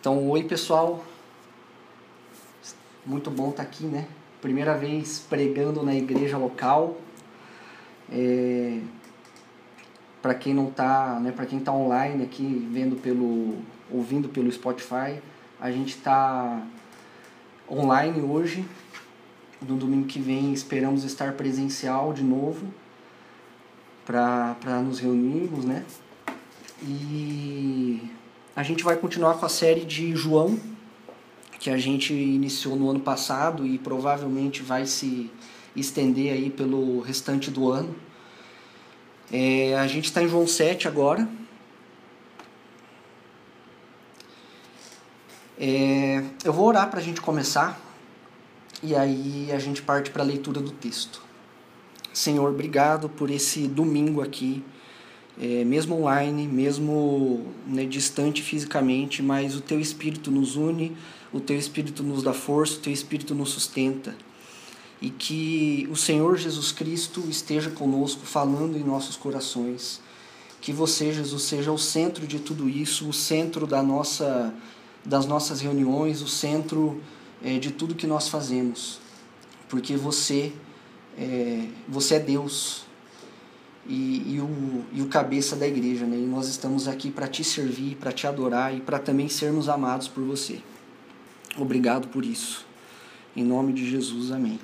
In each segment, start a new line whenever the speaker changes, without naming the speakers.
Então, oi pessoal, muito bom estar aqui, né? Primeira vez pregando na igreja local. É... Para quem não tá, né? Para quem tá online aqui, vendo pelo, ouvindo pelo Spotify, a gente está online hoje. No domingo que vem esperamos estar presencial de novo para nos reunirmos, né? E a gente vai continuar com a série de João, que a gente iniciou no ano passado e provavelmente vai se estender aí pelo restante do ano. É, a gente está em João 7 agora. É, eu vou orar para a gente começar e aí a gente parte para a leitura do texto. Senhor, obrigado por esse domingo aqui é, mesmo online, mesmo né, distante fisicamente, mas o teu Espírito nos une, o teu Espírito nos dá força, o teu Espírito nos sustenta. E que o Senhor Jesus Cristo esteja conosco, falando em nossos corações. Que você, Jesus, seja o centro de tudo isso, o centro da nossa, das nossas reuniões, o centro é, de tudo que nós fazemos. Porque você, é, você é Deus, e, e, o, e o cabeça da igreja, né? E nós estamos aqui para te servir, para te adorar e para também sermos amados por você. Obrigado por isso. Em nome de Jesus, amém.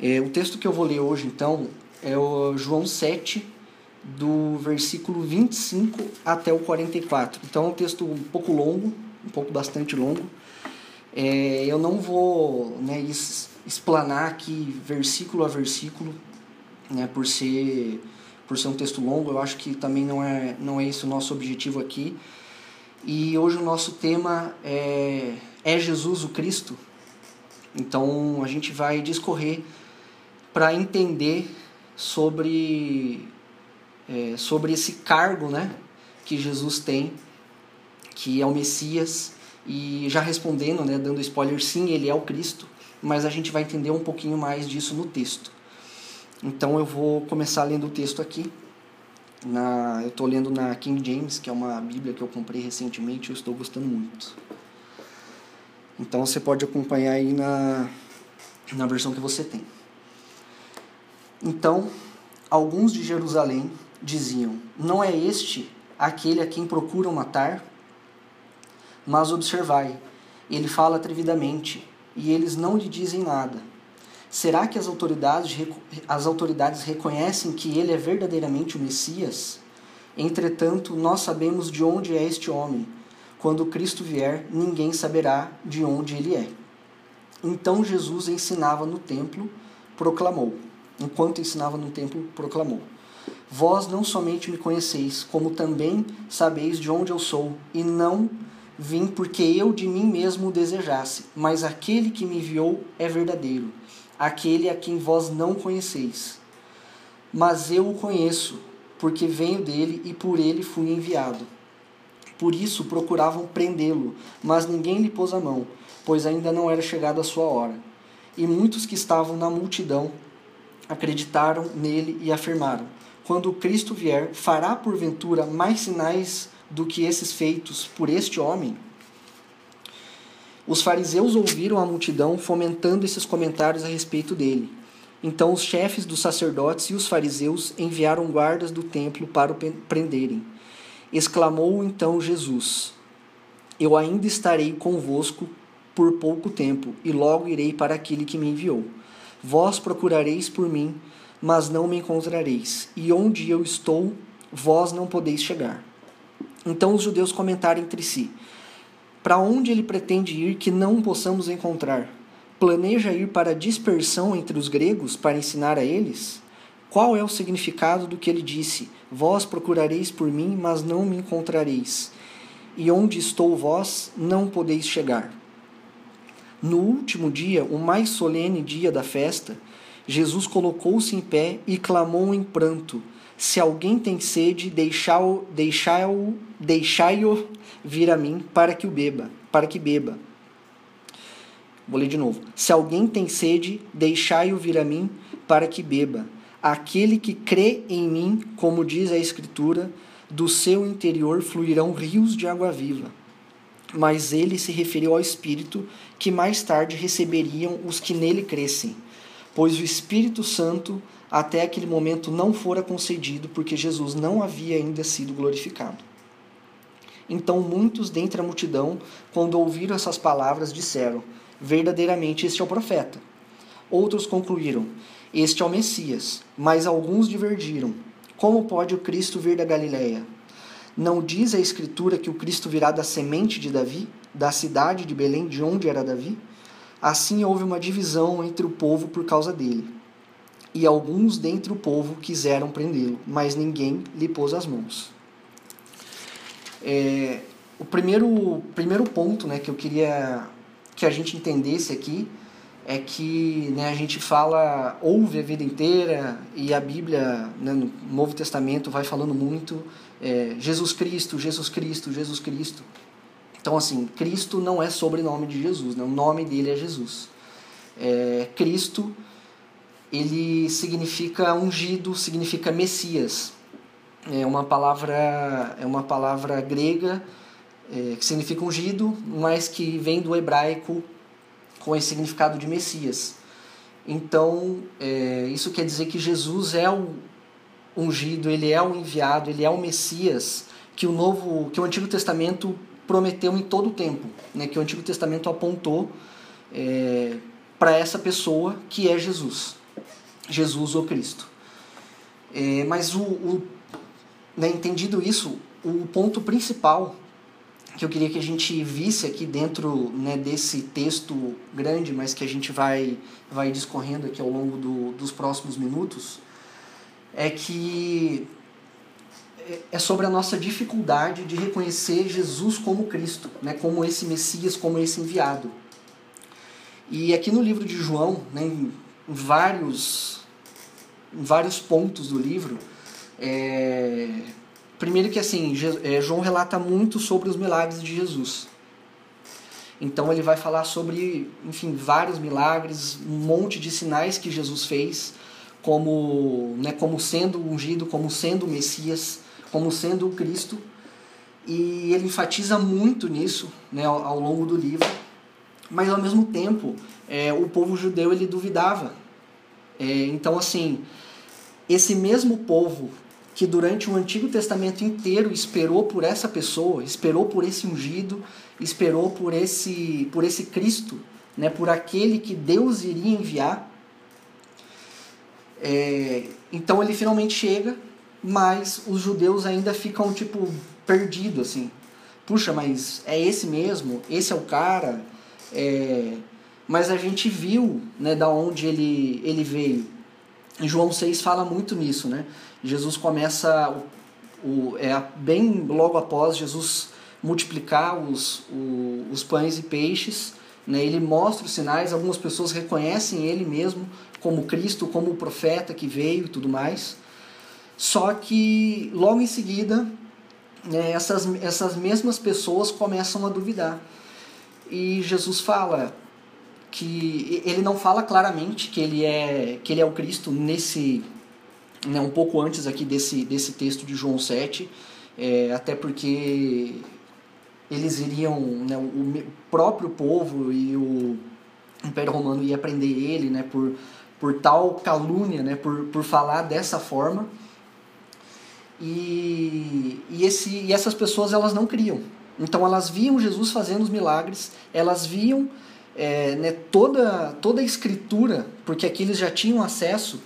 É, o texto que eu vou ler hoje, então, é o João 7, do versículo 25 até o 44. Então é um texto um pouco longo, um pouco bastante longo. É, eu não vou né, explanar aqui versículo a versículo, né, por ser por ser um texto longo, eu acho que também não é não é esse o nosso objetivo aqui. E hoje o nosso tema é é Jesus o Cristo. Então a gente vai discorrer para entender sobre é, sobre esse cargo, né, que Jesus tem, que é o Messias. E já respondendo, né, dando spoiler, sim, ele é o Cristo, mas a gente vai entender um pouquinho mais disso no texto. Então eu vou começar lendo o texto aqui. Na, eu estou lendo na King James, que é uma Bíblia que eu comprei recentemente e estou gostando muito. Então você pode acompanhar aí na, na versão que você tem. Então, alguns de Jerusalém diziam: Não é este aquele a quem procuram matar? Mas observai, ele fala atrevidamente, e eles não lhe dizem nada. Será que as autoridades, as autoridades reconhecem que ele é verdadeiramente o Messias? Entretanto, nós sabemos de onde é este homem. Quando Cristo vier, ninguém saberá de onde ele é. Então Jesus ensinava no templo, proclamou. Enquanto ensinava no templo, proclamou: Vós não somente me conheceis, como também sabeis de onde eu sou, e não vim porque eu de mim mesmo o desejasse, mas aquele que me enviou é verdadeiro aquele a quem vós não conheceis. Mas eu o conheço, porque venho dele e por ele fui enviado. Por isso procuravam prendê-lo, mas ninguém lhe pôs a mão, pois ainda não era chegada a sua hora. E muitos que estavam na multidão acreditaram nele e afirmaram: Quando Cristo vier, fará porventura mais sinais do que esses feitos por este homem? Os fariseus ouviram a multidão fomentando esses comentários a respeito dele. Então os chefes dos sacerdotes e os fariseus enviaram guardas do templo para o prenderem. Exclamou então Jesus: Eu ainda estarei convosco por pouco tempo, e logo irei para aquele que me enviou. Vós procurareis por mim, mas não me encontrareis, e onde eu estou, vós não podeis chegar. Então os judeus comentaram entre si: para onde ele pretende ir que não possamos encontrar? Planeja ir para a dispersão entre os gregos para ensinar a eles? Qual é o significado do que ele disse? Vós procurareis por mim, mas não me encontrareis. E onde estou vós, não podeis chegar. No último dia, o mais solene dia da festa, Jesus colocou-se em pé e clamou em pranto: Se alguém tem sede, deixai-o deixai deixai vir a mim para que o beba, para que beba. Vou ler de novo. Se alguém tem sede, deixai-o vir a mim para que beba. Aquele que crê em mim, como diz a Escritura, do seu interior fluirão rios de água viva. mas ele se referiu ao Espírito que mais tarde receberiam os que nele crescem, pois o Espírito Santo até aquele momento não fora concedido, porque Jesus não havia ainda sido glorificado. Então muitos dentre a multidão, quando ouviram essas palavras, disseram: Verdadeiramente este é o profeta. Outros concluíram: Este é o Messias. Mas alguns divergiram: Como pode o Cristo vir da Galiléia? Não diz a Escritura que o Cristo virá da semente de Davi, da cidade de Belém, de onde era Davi? Assim houve uma divisão entre o povo por causa dele. E alguns dentre o povo quiseram prendê-lo, mas ninguém lhe pôs as mãos. É, o primeiro, primeiro ponto né, que eu queria que a gente entendesse aqui é que né, a gente fala, ouve a vida inteira, e a Bíblia, né, no Novo Testamento, vai falando muito é, Jesus Cristo, Jesus Cristo, Jesus Cristo. Então, assim, Cristo não é sobrenome de Jesus, né? o nome dele é Jesus. É, Cristo, ele significa ungido, significa Messias. É uma palavra, é uma palavra grega é, que significa ungido, mas que vem do hebraico com esse significado de Messias. Então, é, isso quer dizer que Jesus é o ungido, ele é o enviado, ele é o Messias que o novo, que o Antigo Testamento prometeu em todo o tempo, né? Que o Antigo Testamento apontou é, para essa pessoa que é Jesus, Jesus ou Cristo. É, mas o, o né, entendido isso, o ponto principal que eu queria que a gente visse aqui dentro né, desse texto grande, mas que a gente vai, vai discorrendo aqui ao longo do, dos próximos minutos, é que é sobre a nossa dificuldade de reconhecer Jesus como Cristo, né, como esse Messias, como esse enviado. E aqui no livro de João, né, vários, vários pontos do livro, é, Primeiro que assim, é, João relata muito sobre os milagres de Jesus. Então ele vai falar sobre, enfim, vários milagres, um monte de sinais que Jesus fez, como, né, como sendo ungido, como sendo o Messias, como sendo o Cristo. E ele enfatiza muito nisso né, ao longo do livro. Mas ao mesmo tempo, é, o povo judeu ele duvidava. É, então assim, esse mesmo povo que durante o Antigo Testamento inteiro esperou por essa pessoa, esperou por esse ungido, esperou por esse, por esse Cristo, né, por aquele que Deus iria enviar. É, então ele finalmente chega, mas os judeus ainda ficam tipo perdidos assim. Puxa, mas é esse mesmo? Esse é o cara? É, mas a gente viu né, da onde ele, ele veio. João 6 fala muito nisso, né? Jesus começa o, o, é, bem logo após Jesus multiplicar os, o, os pães e peixes, né, ele mostra os sinais, algumas pessoas reconhecem ele mesmo como Cristo, como o profeta que veio e tudo mais. Só que logo em seguida, né, essas, essas mesmas pessoas começam a duvidar. E Jesus fala que ele não fala claramente que ele é que ele é o Cristo nesse né, um pouco antes aqui desse, desse texto de João 7, é, até porque eles iriam, né, o próprio povo e o Império Romano ia prender ele né, por, por tal calúnia, né, por, por falar dessa forma. E, e, esse, e essas pessoas elas não criam. Então elas viam Jesus fazendo os milagres, elas viam é, né, toda, toda a escritura, porque aqui eles já tinham acesso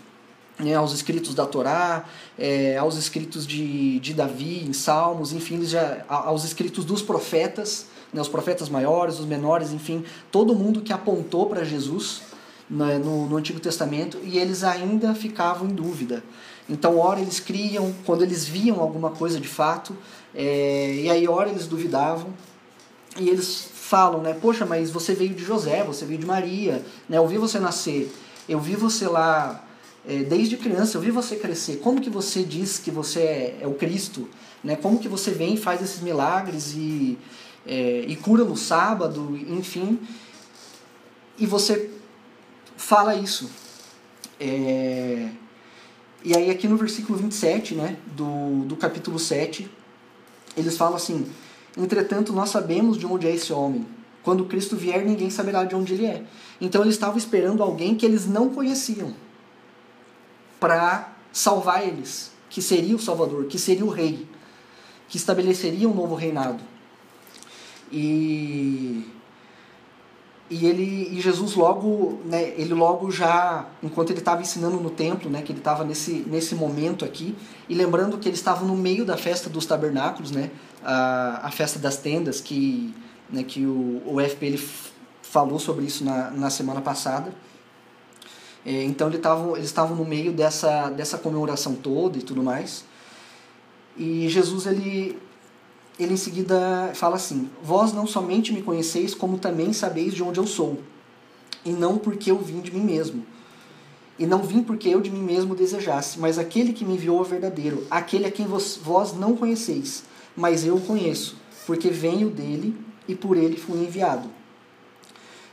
né, aos escritos da Torá, é, aos escritos de, de Davi, em Salmos, enfim, já, aos escritos dos profetas, né, os profetas maiores, os menores, enfim, todo mundo que apontou para Jesus né, no, no Antigo Testamento e eles ainda ficavam em dúvida. Então, ora eles criam, quando eles viam alguma coisa de fato, é, e aí ora eles duvidavam, e eles falam, né, poxa, mas você veio de José, você veio de Maria, né, eu vi você nascer, eu vi você lá é, desde criança, eu vi você crescer. Como que você diz que você é, é o Cristo? Né? Como que você vem e faz esses milagres e, é, e cura no sábado, enfim. E você fala isso. É, e aí aqui no versículo 27 né, do, do capítulo 7, eles falam assim, Entretanto, nós sabemos de onde é esse homem. Quando Cristo vier, ninguém saberá de onde ele é. Então eles estavam esperando alguém que eles não conheciam para salvar eles, que seria o Salvador, que seria o rei, que estabeleceria um novo reinado. E e ele e Jesus logo, né, ele logo já, enquanto ele estava ensinando no templo, né, que ele estava nesse, nesse momento aqui, e lembrando que ele estava no meio da festa dos tabernáculos, né, a, a festa das tendas, que, né, que o, o FP ele falou sobre isso na, na semana passada. É, então ele tava, eles estavam no meio dessa, dessa comemoração toda e tudo mais. E Jesus ele ele em seguida fala assim: Vós não somente me conheceis, como também sabeis de onde eu sou, e não porque eu vim de mim mesmo. E não vim porque eu de mim mesmo desejasse, mas aquele que me enviou é verdadeiro, aquele a quem vós não conheceis, mas eu o conheço, porque venho dele e por ele fui enviado.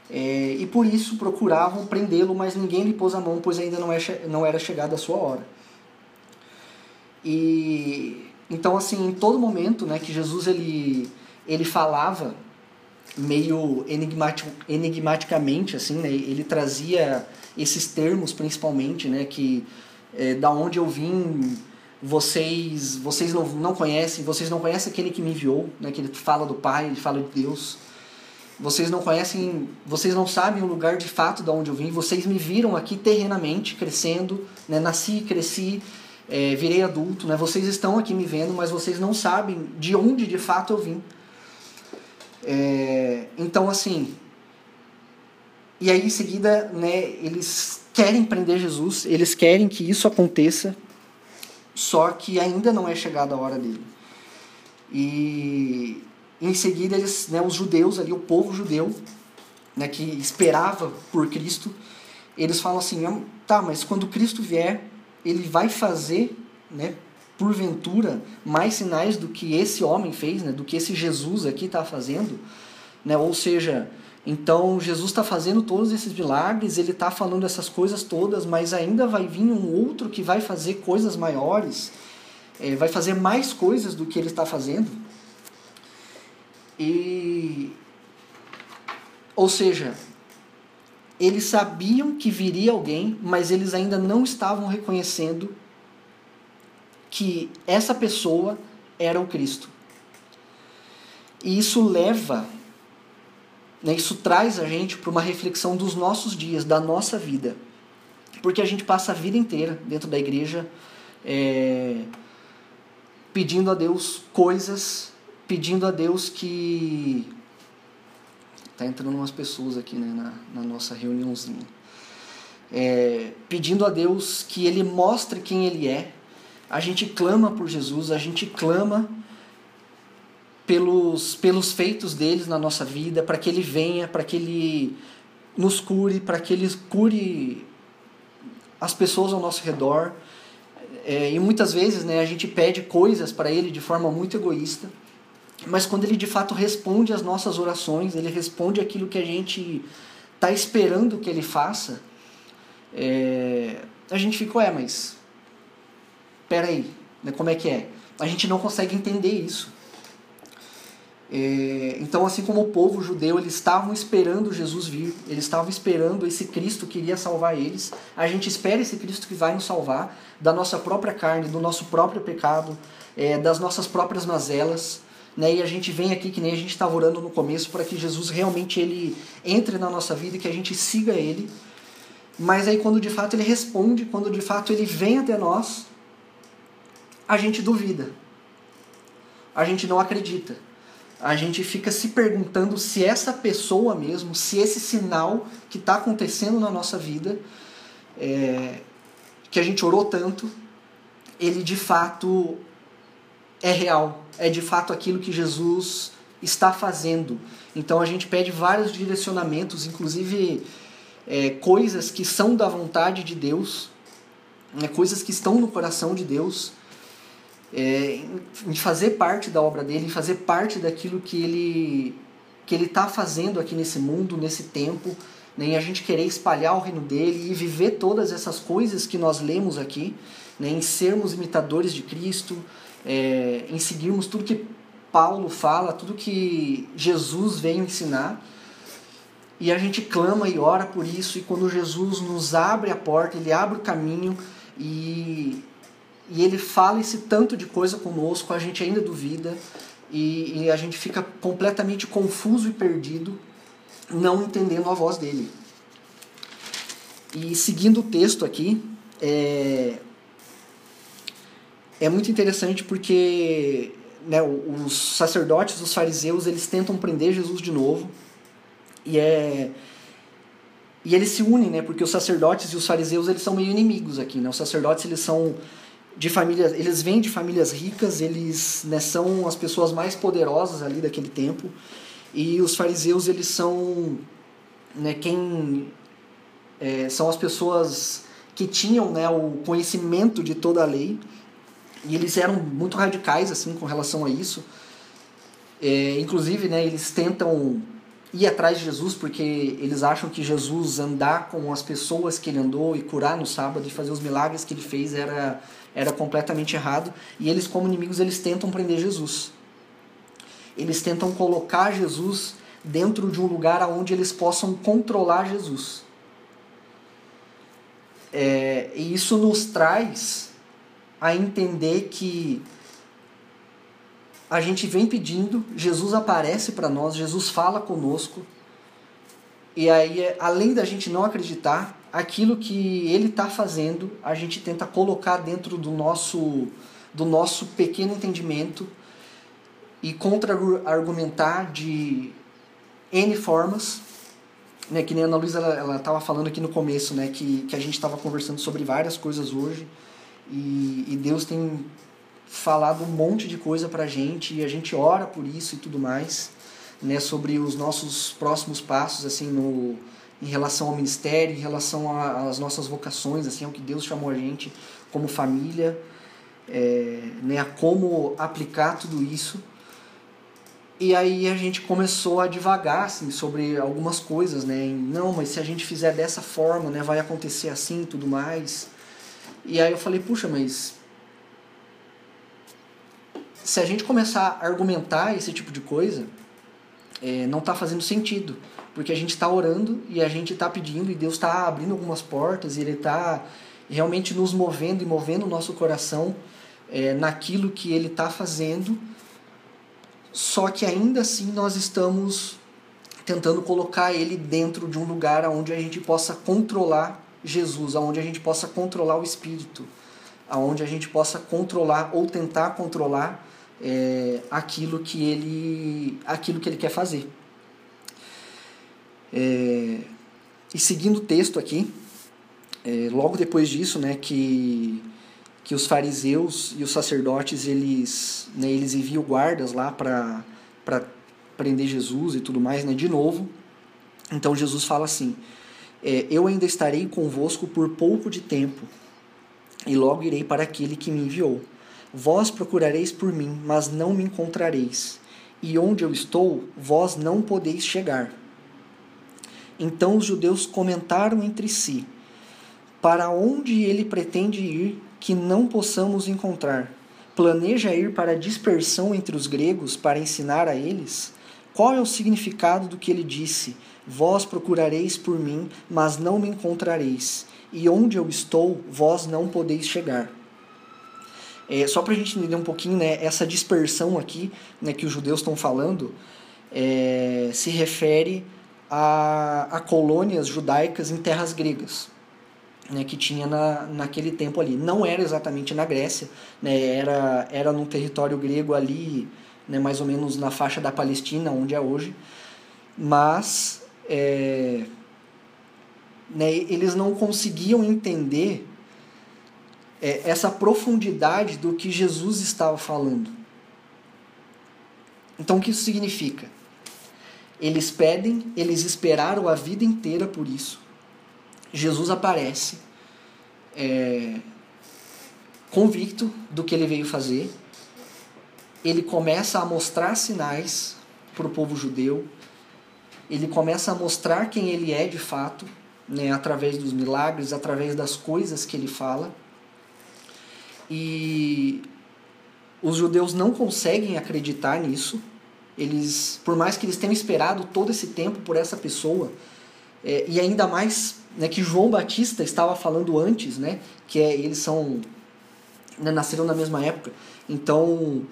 É, e por isso procuravam prendê-lo, mas ninguém lhe pôs a mão, pois ainda não, é, não era chegada a sua hora. E então, assim, em todo momento né, que Jesus ele, ele falava meio enigmático, enigmaticamente, assim, né, ele trazia esses termos principalmente, né, que é, da onde eu vim, vocês vocês não, não conhecem, vocês não conhecem aquele que me enviou, né, que ele fala do Pai, ele fala de Deus. Vocês não conhecem, vocês não sabem o lugar de fato de onde eu vim. Vocês me viram aqui terrenamente crescendo, né, nasci, cresci, é, virei adulto, né? Vocês estão aqui me vendo, mas vocês não sabem de onde de fato eu vim. É, então, assim, e aí em seguida, né, eles querem prender Jesus, eles querem que isso aconteça, só que ainda não é chegada a hora dele. E em seguida eles, né, os judeus ali, o povo judeu, né, que esperava por Cristo, eles falam assim, tá, mas quando Cristo vier, ele vai fazer, né, porventura, mais sinais do que esse homem fez, né, do que esse Jesus aqui está fazendo, né, ou seja, então Jesus está fazendo todos esses milagres, ele está falando essas coisas todas, mas ainda vai vir um outro que vai fazer coisas maiores, é, vai fazer mais coisas do que ele está fazendo. E, ou seja, eles sabiam que viria alguém, mas eles ainda não estavam reconhecendo que essa pessoa era o Cristo. E isso leva, né, isso traz a gente para uma reflexão dos nossos dias, da nossa vida. Porque a gente passa a vida inteira dentro da igreja é, pedindo a Deus coisas, pedindo a Deus que Tá entrando umas pessoas aqui né, na, na nossa reuniãozinha. É, pedindo a Deus que Ele mostre quem Ele é. A gente clama por Jesus, a gente clama pelos, pelos feitos deles na nossa vida, para que Ele venha, para que Ele nos cure, para que Ele cure as pessoas ao nosso redor. É, e muitas vezes né, a gente pede coisas para Ele de forma muito egoísta mas quando ele de fato responde às nossas orações, ele responde aquilo que a gente está esperando que ele faça, é, a gente fica, ué, mas peraí, né, como é que é? A gente não consegue entender isso. É, então, assim como o povo judeu, eles estavam esperando Jesus vir, eles estavam esperando esse Cristo que iria salvar eles. A gente espera esse Cristo que vai nos salvar da nossa própria carne, do nosso próprio pecado, é, das nossas próprias mazelas. Né? E a gente vem aqui, que nem a gente estava orando no começo, para que Jesus realmente ele entre na nossa vida e que a gente siga ele. Mas aí quando de fato ele responde, quando de fato ele vem até nós, a gente duvida. A gente não acredita. A gente fica se perguntando se essa pessoa mesmo, se esse sinal que está acontecendo na nossa vida, é, que a gente orou tanto, ele de fato é real, é de fato aquilo que Jesus está fazendo. Então a gente pede vários direcionamentos, inclusive é, coisas que são da vontade de Deus, né, coisas que estão no coração de Deus, é, em fazer parte da obra dele, em fazer parte daquilo que ele que ele está fazendo aqui nesse mundo, nesse tempo, né, em a gente querer espalhar o reino dele e viver todas essas coisas que nós lemos aqui, né, em sermos imitadores de Cristo, é, em seguirmos tudo que Paulo fala, tudo que Jesus veio ensinar. E a gente clama e ora por isso, e quando Jesus nos abre a porta, ele abre o caminho e, e ele fala esse tanto de coisa conosco, a gente ainda duvida e, e a gente fica completamente confuso e perdido, não entendendo a voz dele. E seguindo o texto aqui, é, é muito interessante porque né, os sacerdotes, os fariseus, eles tentam prender Jesus de novo. E é e eles se unem, né? Porque os sacerdotes e os fariseus, eles são meio inimigos aqui, né? Os sacerdotes, eles são de famílias, eles vêm de famílias ricas, eles né, são as pessoas mais poderosas ali daquele tempo. E os fariseus, eles são né, quem é, são as pessoas que tinham né, o conhecimento de toda a lei e eles eram muito radicais assim com relação a isso. É, inclusive, né, eles tentam ir atrás de Jesus porque eles acham que Jesus andar com as pessoas que ele andou e curar no sábado e fazer os milagres que ele fez era era completamente errado. E eles, como inimigos, eles tentam prender Jesus. Eles tentam colocar Jesus dentro de um lugar onde eles possam controlar Jesus. É, e isso nos traz a entender que a gente vem pedindo, Jesus aparece para nós, Jesus fala conosco, e aí, além da gente não acreditar, aquilo que ele está fazendo, a gente tenta colocar dentro do nosso, do nosso pequeno entendimento e contra-argumentar de N formas, né, que nem a Ana Luísa estava falando aqui no começo, né, que, que a gente estava conversando sobre várias coisas hoje, e, e Deus tem falado um monte de coisa pra gente e a gente ora por isso e tudo mais, né, sobre os nossos próximos passos assim no em relação ao ministério, em relação às nossas vocações, assim, ao que Deus chamou a gente como família, é, né, a como aplicar tudo isso. E aí a gente começou a divagar assim, sobre algumas coisas, né? Não, mas se a gente fizer dessa forma, né, vai acontecer assim e tudo mais. E aí eu falei, puxa, mas se a gente começar a argumentar esse tipo de coisa, é, não está fazendo sentido. Porque a gente está orando e a gente está pedindo e Deus está abrindo algumas portas e Ele está realmente nos movendo e movendo o nosso coração é, naquilo que Ele está fazendo. Só que ainda assim nós estamos tentando colocar Ele dentro de um lugar onde a gente possa controlar Jesus, aonde a gente possa controlar o espírito, aonde a gente possa controlar ou tentar controlar é, aquilo que ele aquilo que ele quer fazer. É, e seguindo o texto aqui, é, logo depois disso, né, que que os fariseus e os sacerdotes eles né, eles enviam guardas lá para para prender Jesus e tudo mais, né, de novo. Então Jesus fala assim: é, eu ainda estarei convosco por pouco de tempo, e logo irei para aquele que me enviou. Vós procurareis por mim, mas não me encontrareis, e onde eu estou, vós não podeis chegar. Então os judeus comentaram entre si: Para onde ele pretende ir que não possamos encontrar? Planeja ir para a dispersão entre os gregos para ensinar a eles? Qual é o significado do que ele disse? Vós procurareis por mim, mas não me encontrareis, e onde eu estou, vós não podeis chegar. É, só para a gente entender um pouquinho, né, essa dispersão aqui né, que os judeus estão falando é, se refere a, a colônias judaicas em terras gregas. Né, que tinha na, naquele tempo ali. Não era exatamente na Grécia, né, era, era num território grego ali, né, mais ou menos na faixa da Palestina, onde é hoje, mas é, né, eles não conseguiam entender é, essa profundidade do que Jesus estava falando. Então, o que isso significa? Eles pedem, eles esperaram a vida inteira por isso. Jesus aparece, é, convicto do que ele veio fazer. Ele começa a mostrar sinais para o povo judeu, ele começa a mostrar quem ele é de fato, né, através dos milagres, através das coisas que ele fala. E os judeus não conseguem acreditar nisso. Eles, por mais que eles tenham esperado todo esse tempo por essa pessoa, é, e ainda mais né, que João Batista estava falando antes, né, que é, eles são né, nasceram na mesma época. Então,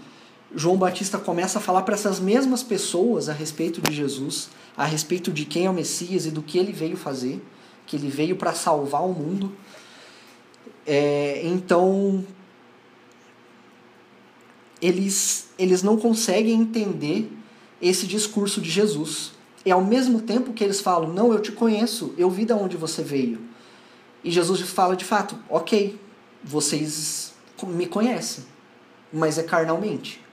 João Batista começa a falar para essas mesmas pessoas a respeito de Jesus, a respeito de quem é o Messias e do que ele veio fazer, que ele veio para salvar o mundo. É, então, eles, eles não conseguem entender esse discurso de Jesus. E ao mesmo tempo que eles falam, não, eu te conheço, eu vi de onde você veio. E Jesus fala de fato, ok, vocês me conhecem, mas é carnalmente.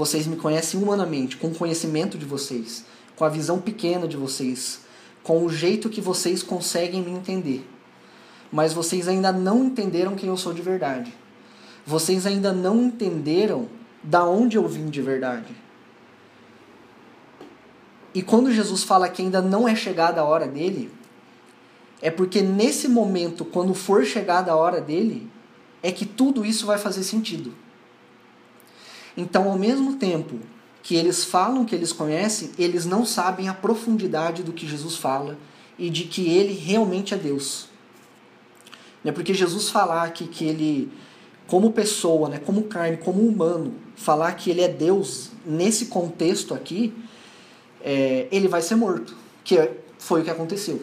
Vocês me conhecem humanamente, com o conhecimento de vocês, com a visão pequena de vocês, com o jeito que vocês conseguem me entender. Mas vocês ainda não entenderam quem eu sou de verdade. Vocês ainda não entenderam da onde eu vim de verdade. E quando Jesus fala que ainda não é chegada a hora dele, é porque nesse momento, quando for chegada a hora dele, é que tudo isso vai fazer sentido. Então, ao mesmo tempo que eles falam que eles conhecem, eles não sabem a profundidade do que Jesus fala e de que ele realmente é Deus. Né? Porque Jesus falar aqui que ele, como pessoa, né, como carne, como humano, falar que ele é Deus nesse contexto aqui, é, ele vai ser morto, que foi o que aconteceu.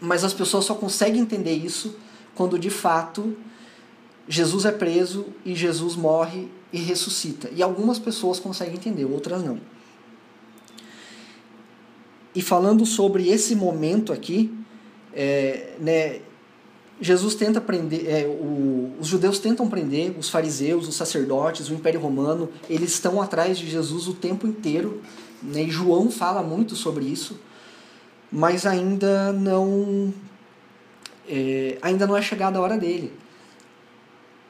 Mas as pessoas só conseguem entender isso quando de fato Jesus é preso e Jesus morre e ressuscita. E algumas pessoas conseguem entender, outras não. E falando sobre esse momento aqui, é, né, Jesus tenta prender, é, o, os judeus tentam prender os fariseus, os sacerdotes, o Império Romano, eles estão atrás de Jesus o tempo inteiro, né, e João fala muito sobre isso, mas ainda não é, ainda não é chegada a hora dele.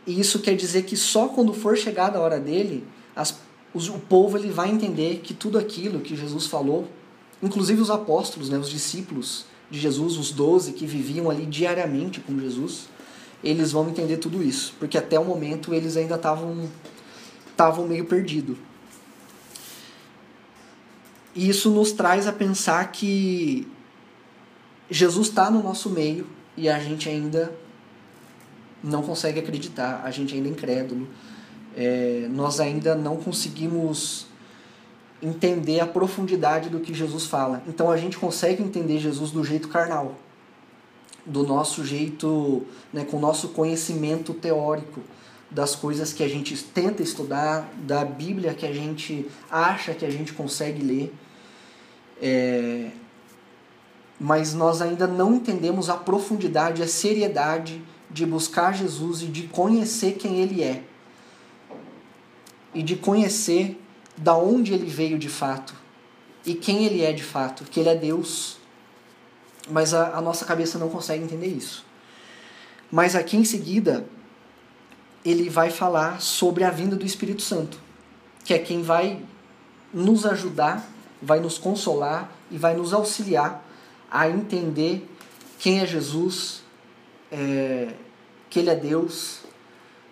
E isso quer dizer que só quando for chegada a hora dele, as, os, o povo ele vai entender que tudo aquilo que Jesus falou, inclusive os apóstolos, né, os discípulos de Jesus, os doze que viviam ali diariamente com Jesus, eles vão entender tudo isso, porque até o momento eles ainda estavam estavam meio perdidos. E isso nos traz a pensar que Jesus está no nosso meio e a gente ainda não consegue acreditar, a gente ainda é incrédulo, é, nós ainda não conseguimos entender a profundidade do que Jesus fala. Então a gente consegue entender Jesus do jeito carnal, do nosso jeito, né, com o nosso conhecimento teórico das coisas que a gente tenta estudar, da Bíblia que a gente acha que a gente consegue ler. É, mas nós ainda não entendemos a profundidade, a seriedade de buscar Jesus e de conhecer quem ele é. E de conhecer da onde ele veio de fato e quem ele é de fato, que ele é Deus. Mas a, a nossa cabeça não consegue entender isso. Mas aqui em seguida, ele vai falar sobre a vinda do Espírito Santo, que é quem vai nos ajudar, vai nos consolar e vai nos auxiliar a entender quem é Jesus, é, que ele é Deus,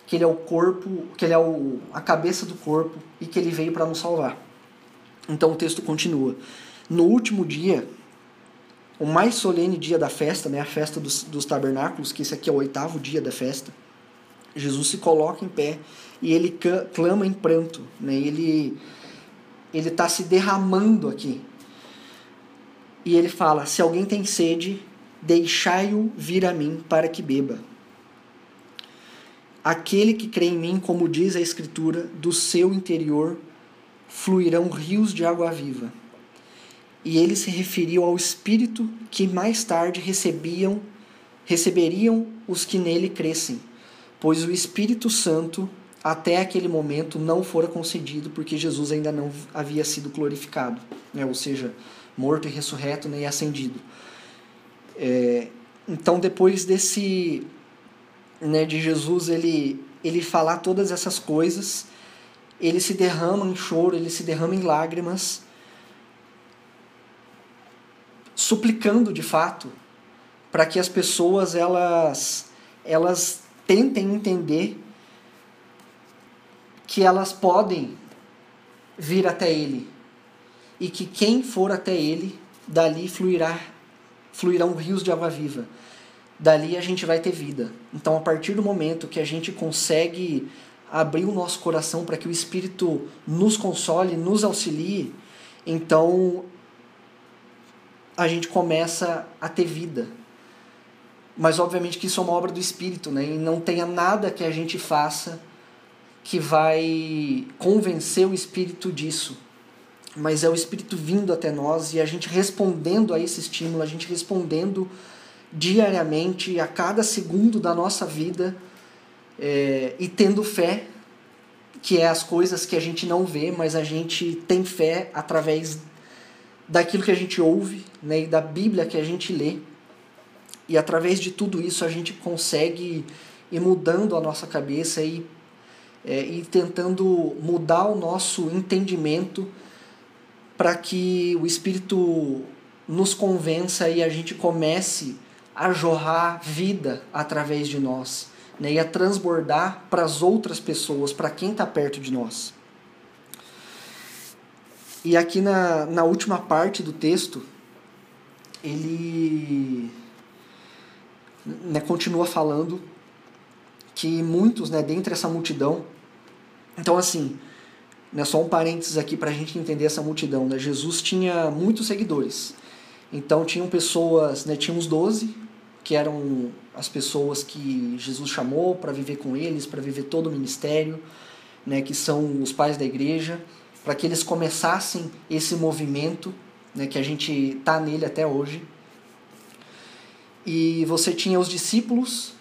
que ele é o corpo, que ele é o, a cabeça do corpo e que ele veio para nos salvar. Então o texto continua. No último dia, o mais solene dia da festa, né, a festa dos, dos tabernáculos, que esse aqui é o oitavo dia da festa, Jesus se coloca em pé e ele clama em pranto, né, ele ele está se derramando aqui. E ele fala: Se alguém tem sede, deixai-o vir a mim para que beba. Aquele que crê em mim, como diz a Escritura, do seu interior fluirão rios de água viva. E ele se referiu ao Espírito que mais tarde recebiam, receberiam os que nele crescem, pois o Espírito Santo até aquele momento não fora concedido porque Jesus ainda não havia sido glorificado, né? ou seja, morto e ressurreto né? e ascendido. É, então, depois desse né, de Jesus ele, ele falar todas essas coisas, ele se derrama em choro, ele se derrama em lágrimas, suplicando de fato para que as pessoas elas elas tentem entender que elas podem vir até Ele e que quem for até Ele, dali fluirá, fluirão rios de água viva. Dali a gente vai ter vida. Então, a partir do momento que a gente consegue abrir o nosso coração para que o Espírito nos console, nos auxilie, então a gente começa a ter vida. Mas obviamente que isso é uma obra do Espírito, né? E não tenha nada que a gente faça que vai convencer o Espírito disso. Mas é o Espírito vindo até nós e a gente respondendo a esse estímulo, a gente respondendo diariamente, a cada segundo da nossa vida, é, e tendo fé, que é as coisas que a gente não vê, mas a gente tem fé através daquilo que a gente ouve né, e da Bíblia que a gente lê. E através de tudo isso a gente consegue ir mudando a nossa cabeça e, é, e tentando mudar o nosso entendimento para que o Espírito nos convença e a gente comece a jorrar vida através de nós né, e a transbordar para as outras pessoas, para quem está perto de nós. E aqui na, na última parte do texto, ele né, continua falando que muitos, né, dentre essa multidão. Então, assim, né, só um parênteses aqui para a gente entender essa multidão. Né? Jesus tinha muitos seguidores. Então, tinham pessoas, né, tinha uns doze, que eram as pessoas que Jesus chamou para viver com eles, para viver todo o ministério, né, que são os pais da igreja para que eles começassem esse movimento, né, que a gente está nele até hoje. E você tinha os discípulos,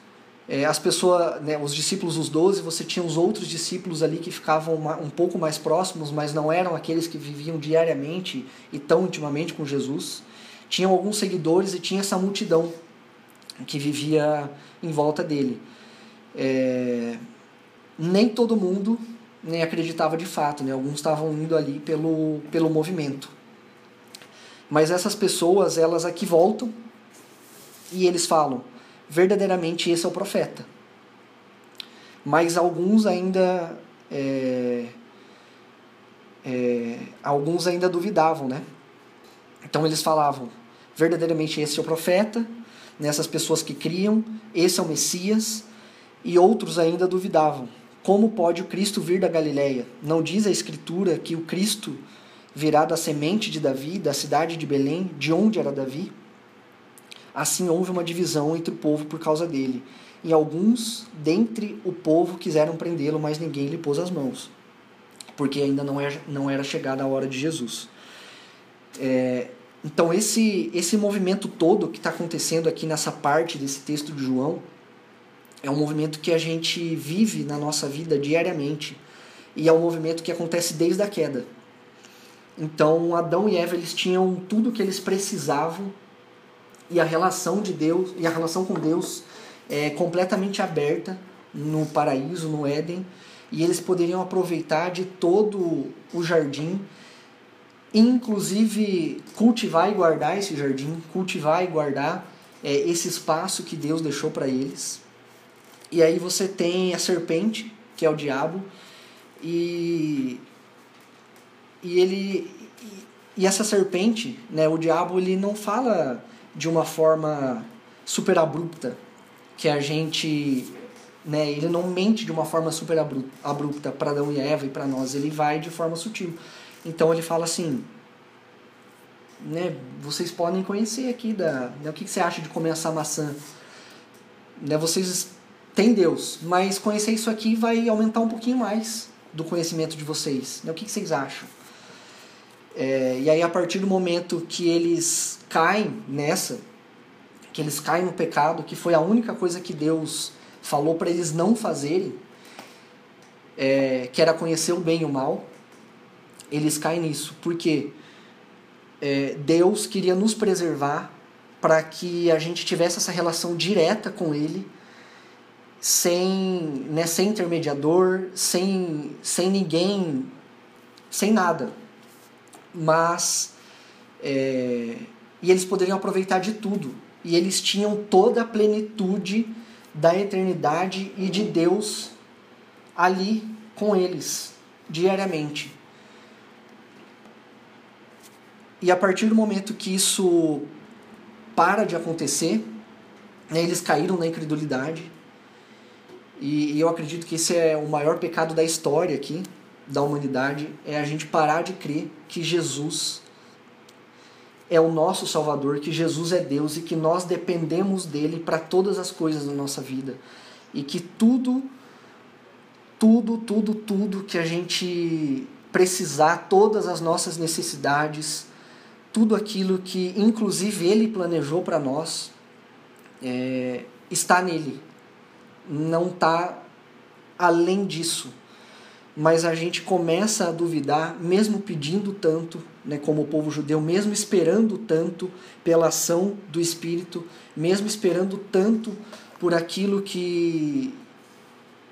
é, as pessoas, né, os discípulos, os doze, você tinha os outros discípulos ali que ficavam um pouco mais próximos, mas não eram aqueles que viviam diariamente e tão intimamente com Jesus. Tinham alguns seguidores e tinha essa multidão que vivia em volta dele. É, nem todo mundo nem acreditava de fato, né? Alguns estavam indo ali pelo, pelo movimento. Mas essas pessoas, elas aqui voltam e eles falam: verdadeiramente esse é o profeta. Mas alguns ainda é, é, alguns ainda duvidavam, né? Então eles falavam: verdadeiramente esse é o profeta. Nessas pessoas que criam, esse é o Messias. E outros ainda duvidavam. Como pode o Cristo vir da Galileia? Não diz a Escritura que o Cristo virá da semente de Davi, da cidade de Belém, de onde era Davi? Assim houve uma divisão entre o povo por causa dele. E alguns dentre o povo quiseram prendê-lo, mas ninguém lhe pôs as mãos, porque ainda não era, não era chegada a hora de Jesus. É, então, esse, esse movimento todo que está acontecendo aqui nessa parte desse texto de João é um movimento que a gente vive na nossa vida diariamente e é um movimento que acontece desde a queda. Então, Adão e Eva eles tinham tudo o que eles precisavam e a relação de Deus e a relação com Deus é completamente aberta no paraíso, no Éden, e eles poderiam aproveitar de todo o jardim, inclusive cultivar e guardar esse jardim, cultivar e guardar é, esse espaço que Deus deixou para eles. E aí você tem a serpente, que é o diabo, e, e ele e essa serpente, né, o diabo ele não fala de uma forma super abrupta que a gente, né, ele não mente de uma forma super abrupta para Adão e Eva e para nós, ele vai de forma sutil. Então ele fala assim, né, vocês podem conhecer aqui da, né, o que, que você acha de comer essa maçã? Né, vocês tem Deus, mas conhecer isso aqui vai aumentar um pouquinho mais do conhecimento de vocês. Né? O que, que vocês acham? É, e aí, a partir do momento que eles caem nessa, que eles caem no pecado, que foi a única coisa que Deus falou para eles não fazerem, é, que era conhecer o bem e o mal, eles caem nisso. Porque é, Deus queria nos preservar para que a gente tivesse essa relação direta com Ele sem, né, sem intermediador, sem, sem ninguém, sem nada. Mas. É, e eles poderiam aproveitar de tudo. E eles tinham toda a plenitude da eternidade e de Deus ali com eles diariamente. E a partir do momento que isso para de acontecer, né, eles caíram na incredulidade. E, e eu acredito que esse é o maior pecado da história aqui, da humanidade, é a gente parar de crer que Jesus é o nosso Salvador, que Jesus é Deus e que nós dependemos dele para todas as coisas da nossa vida. E que tudo, tudo, tudo, tudo que a gente precisar, todas as nossas necessidades, tudo aquilo que inclusive ele planejou para nós, é, está nele. Não está além disso. Mas a gente começa a duvidar, mesmo pedindo tanto, né, como o povo judeu, mesmo esperando tanto pela ação do Espírito, mesmo esperando tanto por aquilo que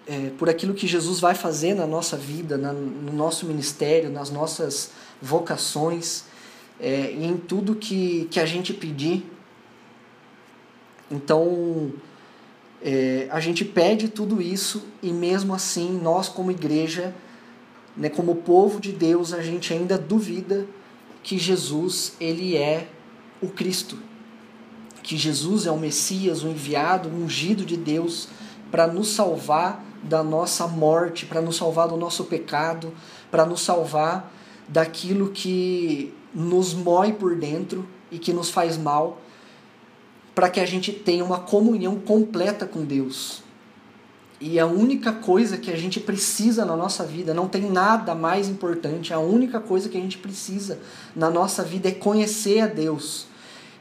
é, por aquilo que Jesus vai fazer na nossa vida, na, no nosso ministério, nas nossas vocações, é, em tudo que, que a gente pedir. Então, é, a gente pede tudo isso e mesmo assim, nós como igreja, né, como povo de Deus, a gente ainda duvida que Jesus ele é o Cristo, que Jesus é o Messias, o enviado, o ungido de Deus para nos salvar da nossa morte, para nos salvar do nosso pecado, para nos salvar daquilo que nos mói por dentro e que nos faz mal, para que a gente tenha uma comunhão completa com Deus. E a única coisa que a gente precisa na nossa vida, não tem nada mais importante, a única coisa que a gente precisa na nossa vida é conhecer a Deus.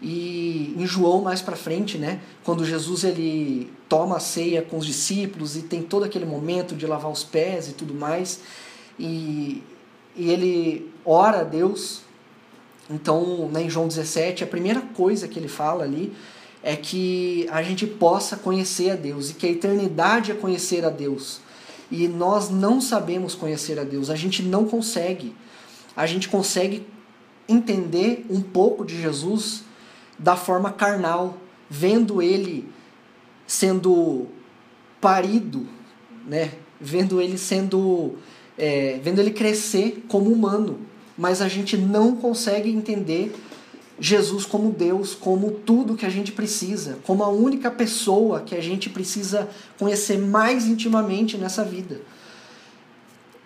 E em João mais para frente, né, quando Jesus ele toma a ceia com os discípulos e tem todo aquele momento de lavar os pés e tudo mais, e, e ele ora a Deus. Então, né, em João 17, a primeira coisa que ele fala ali é que a gente possa conhecer a Deus e que a eternidade é conhecer a Deus. E nós não sabemos conhecer a Deus, a gente não consegue. A gente consegue entender um pouco de Jesus da forma carnal, vendo ele sendo parido, né? vendo ele sendo. É, vendo ele crescer como humano. Mas a gente não consegue entender Jesus como Deus, como tudo que a gente precisa, como a única pessoa que a gente precisa conhecer mais intimamente nessa vida.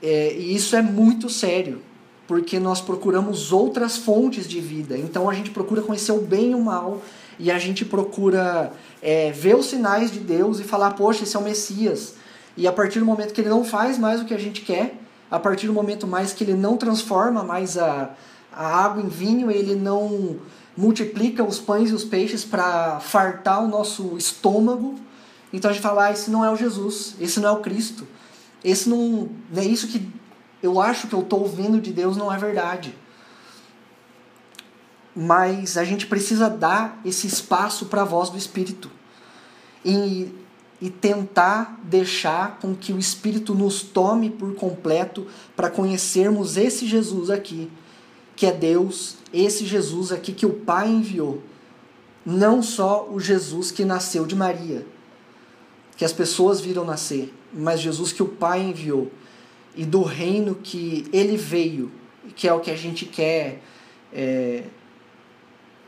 É, e isso é muito sério, porque nós procuramos outras fontes de vida. Então a gente procura conhecer o bem e o mal, e a gente procura é, ver os sinais de Deus e falar: poxa, esse é o Messias. E a partir do momento que ele não faz mais o que a gente quer, a partir do momento mais que ele não transforma mais a a água em vinho, ele não multiplica os pães e os peixes para fartar o nosso estômago. Então a gente fala, ah, esse não é o Jesus, esse não é o Cristo. Esse não, é isso que eu acho que eu estou ouvindo de Deus, não é verdade. Mas a gente precisa dar esse espaço para a voz do Espírito. E, e tentar deixar com que o Espírito nos tome por completo para conhecermos esse Jesus aqui que é Deus, esse Jesus aqui que o Pai enviou. Não só o Jesus que nasceu de Maria, que as pessoas viram nascer, mas Jesus que o Pai enviou. E do reino que ele veio, que é o que a gente quer é,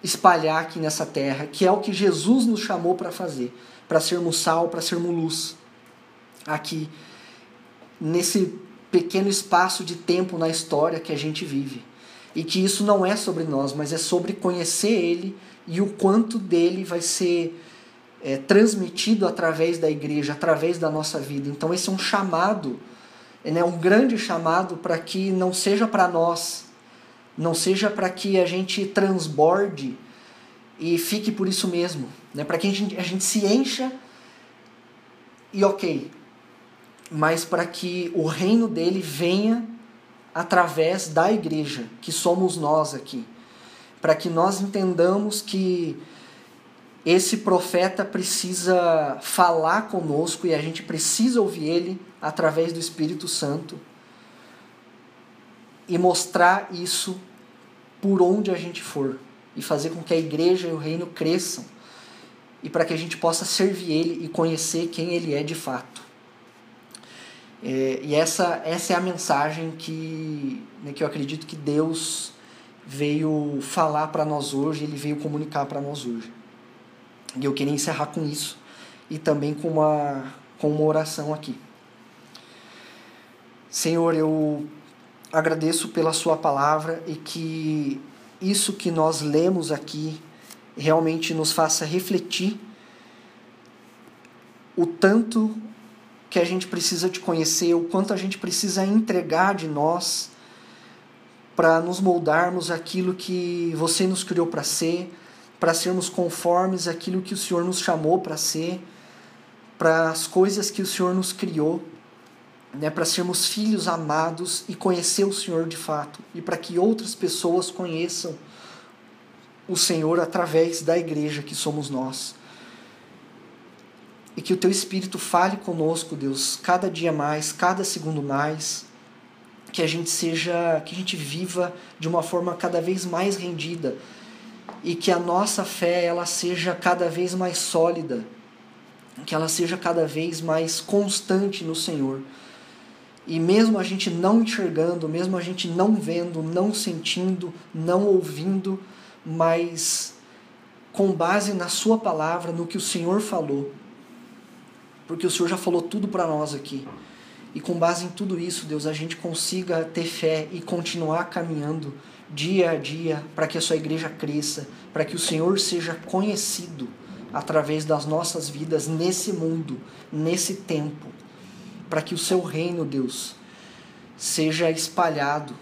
espalhar aqui nessa terra, que é o que Jesus nos chamou para fazer, para sermos sal, para sermos luz. Aqui, nesse pequeno espaço de tempo na história que a gente vive e que isso não é sobre nós, mas é sobre conhecer Ele e o quanto dele vai ser é, transmitido através da igreja, através da nossa vida. Então, esse é um chamado, né, um grande chamado para que não seja para nós, não seja para que a gente transborde e fique por isso mesmo, né, para que a gente, a gente se encha e ok, mas para que o reino dele venha através da igreja, que somos nós aqui, para que nós entendamos que esse profeta precisa falar conosco e a gente precisa ouvir ele através do Espírito Santo e mostrar isso por onde a gente for e fazer com que a igreja e o reino cresçam e para que a gente possa servir ele e conhecer quem ele é de fato. É, e essa, essa é a mensagem que, né, que eu acredito que Deus veio falar para nós hoje, ele veio comunicar para nós hoje. E eu queria encerrar com isso e também com uma, com uma oração aqui. Senhor, eu agradeço pela Sua palavra e que isso que nós lemos aqui realmente nos faça refletir o tanto que a gente precisa te conhecer, o quanto a gente precisa entregar de nós para nos moldarmos aquilo que você nos criou para ser, para sermos conformes àquilo que o Senhor nos chamou para ser, para as coisas que o Senhor nos criou, né, para sermos filhos amados e conhecer o Senhor de fato, e para que outras pessoas conheçam o Senhor através da igreja que somos nós. E que o teu Espírito fale conosco, Deus, cada dia mais, cada segundo mais que a gente seja, que a gente viva de uma forma cada vez mais rendida e que a nossa fé ela seja cada vez mais sólida, que ela seja cada vez mais constante no Senhor. E mesmo a gente não enxergando, mesmo a gente não vendo, não sentindo, não ouvindo, mas com base na Sua palavra, no que o Senhor falou, porque o Senhor já falou tudo para nós aqui. E com base em tudo isso, Deus, a gente consiga ter fé e continuar caminhando dia a dia para que a sua igreja cresça, para que o Senhor seja conhecido através das nossas vidas nesse mundo, nesse tempo, para que o seu reino, Deus, seja espalhado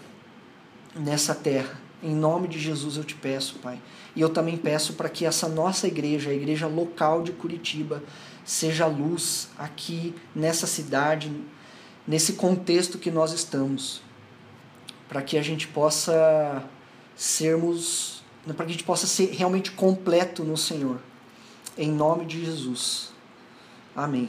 nessa terra. Em nome de Jesus eu te peço, Pai. E eu também peço para que essa nossa igreja, a igreja local de Curitiba, seja luz aqui nessa cidade, nesse contexto que nós estamos, para que a gente possa sermos, para que a gente possa ser realmente completo no Senhor. Em nome de Jesus. Amém.